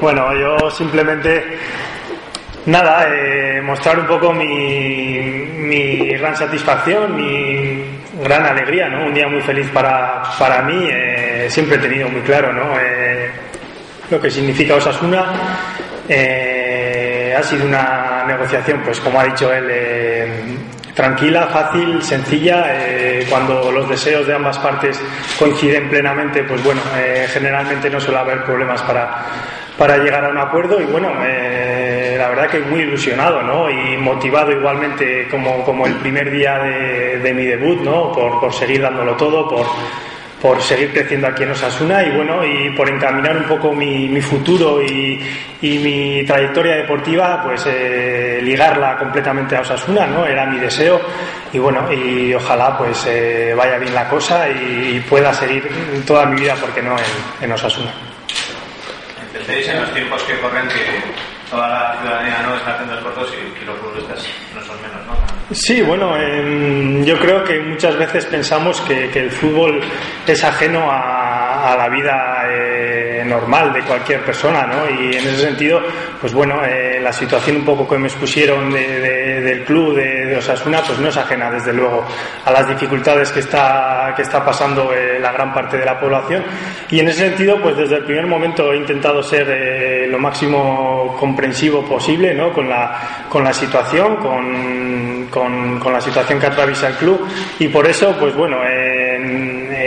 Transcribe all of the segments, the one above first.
Bueno, yo simplemente, nada, eh, mostrar un poco mi, mi, gran satisfacción, mi gran alegría, ¿no? Un día muy feliz para, para mí. Eh, siempre he tenido muy claro, ¿no? Eh, lo que significa Osasuna. ha sido una negociación, pues como ha dicho él, tranquila, fácil, sencilla. cuando los deseos de ambas partes coinciden plenamente, pues bueno, generalmente no suele haber problemas para para llegar a un acuerdo y bueno, eh, la verdad que muy ilusionado ¿no? y motivado igualmente como, como el primer día de, mi debut, ¿no? por, por seguir dándolo todo, por, por seguir creciendo aquí en Osasuna y bueno, y por encaminar un poco mi, mi futuro y, y, mi trayectoria deportiva, pues eh, ligarla completamente a Osasuna, ¿no? Era mi deseo y bueno, y ojalá pues eh, vaya bien la cosa y, pueda seguir toda mi vida, porque no, en, en Osasuna en los tiempos que corren que toda la ciudadanía no está haciendo esfuerzos y, los futbolistas no son menos, ¿no? Sí, bueno, yo creo que muchas veces pensamos que, que el fútbol es ajeno a, a la vida eh, normal de cualquier persona, ¿no? Y en ese sentido, pues bueno, eh, la situación un poco que me expusieron de, del club de, Osasuna, pues no es ajena, desde luego, a las dificultades que está, que está pasando eh, la gran parte de la población. Y en ese sentido, pues desde el primer momento he intentado ser lo máximo comprensivo posible, ¿no? Con la, con la situación, con, con la situación que atraviesa el club. Y por eso, pues bueno,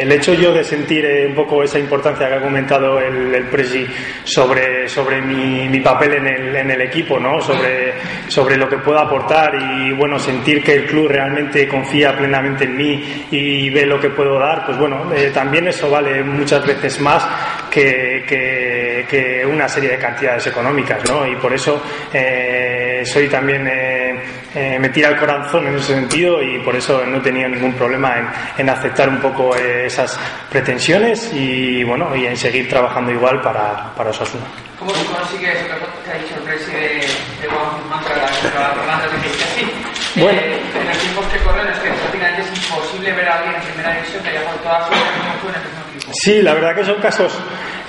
el hecho yo de sentir un poco esa importancia que ha comentado el, el Presi sobre, sobre mi, papel en el, en el, equipo, ¿no? sobre, sobre lo que puedo aportar y bueno, sentir que el club realmente confía plenamente en mí y ve lo que puedo dar, pues bueno, eh, también eso vale muchas veces más que, que, que, una serie de cantidades económicas, ¿no? Y por eso eh, soy también eh, eh, me tira el corazón en ese sentido y por eso no he tenido ningún problema en, en aceptar un poco eh, esas pretensiones y bueno y en seguir trabajando igual para, para Osasuna. ¿Cómo se consigue eso que ha dicho el presidente de Juan de así? Bueno. Eh, en los tiempos que corren es que prácticamente es imposible ver a alguien en primera división que haya jugado toda su en el equipo. Sí, la verdad que son casos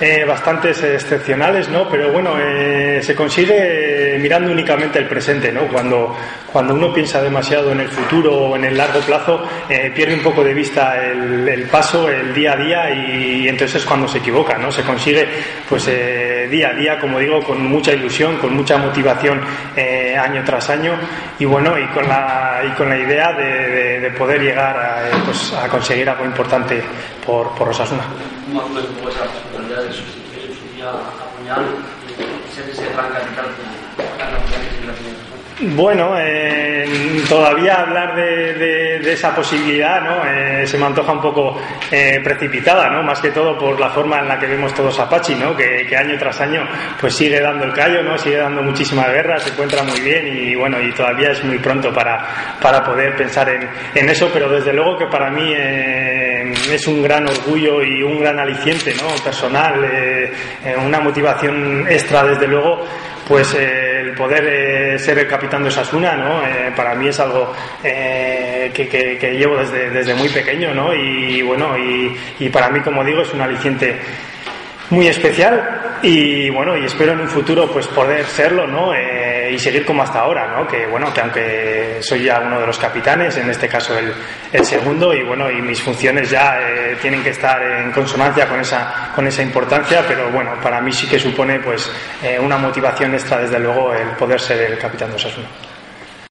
eh, bastante excepcionales, ¿no? Pero bueno, eh, se consigue mirando únicamente el presente, ¿no? Cuando, cuando uno piensa demasiado en el futuro o en el largo plazo, eh, pierde un poco de vista el, paso, el día a día y, entonces es cuando se equivoca, ¿no? Se consigue, pues, eh, día a día, como digo, con mucha ilusión, con mucha motivación año tras año y bueno, y con la, y con la idea de, de, de poder llegar a, pues, a conseguir algo importante por, por Osasuna bueno, eh, todavía hablar de, esa posibilidad ¿no? Eh, se me antoja un poco eh, precipitada, ¿no? más que todo por la forma en la que vemos todos a Pachi, ¿no? que, año tras año pues sigue dando el callo, ¿no? sigue dando muchísima guerra, se encuentra muy bien y bueno, y todavía es muy pronto para, para poder pensar en, en eso, pero desde luego que para mí es un gran orgullo y un gran aliciente ¿no? personal, eh, una motivación extra desde luego, pues el poder ser el capitán de Osasuna, ¿no? Eh, para mí es algo eh, que, llevo desde, desde muy pequeño, ¿no? Y bueno, y, y para mí, como digo, es un aliciente muy especial y bueno y espero en un futuro pues poder serlo no eh, y seguir como hasta ahora no que bueno que aunque soy ya uno de los capitanes en este caso el, segundo y bueno y mis funciones ya eh, tienen que estar en consonancia con esa con esa importancia pero bueno para mí sí que supone pues eh, una motivación extra desde luego el poder ser el capitán de Osasuna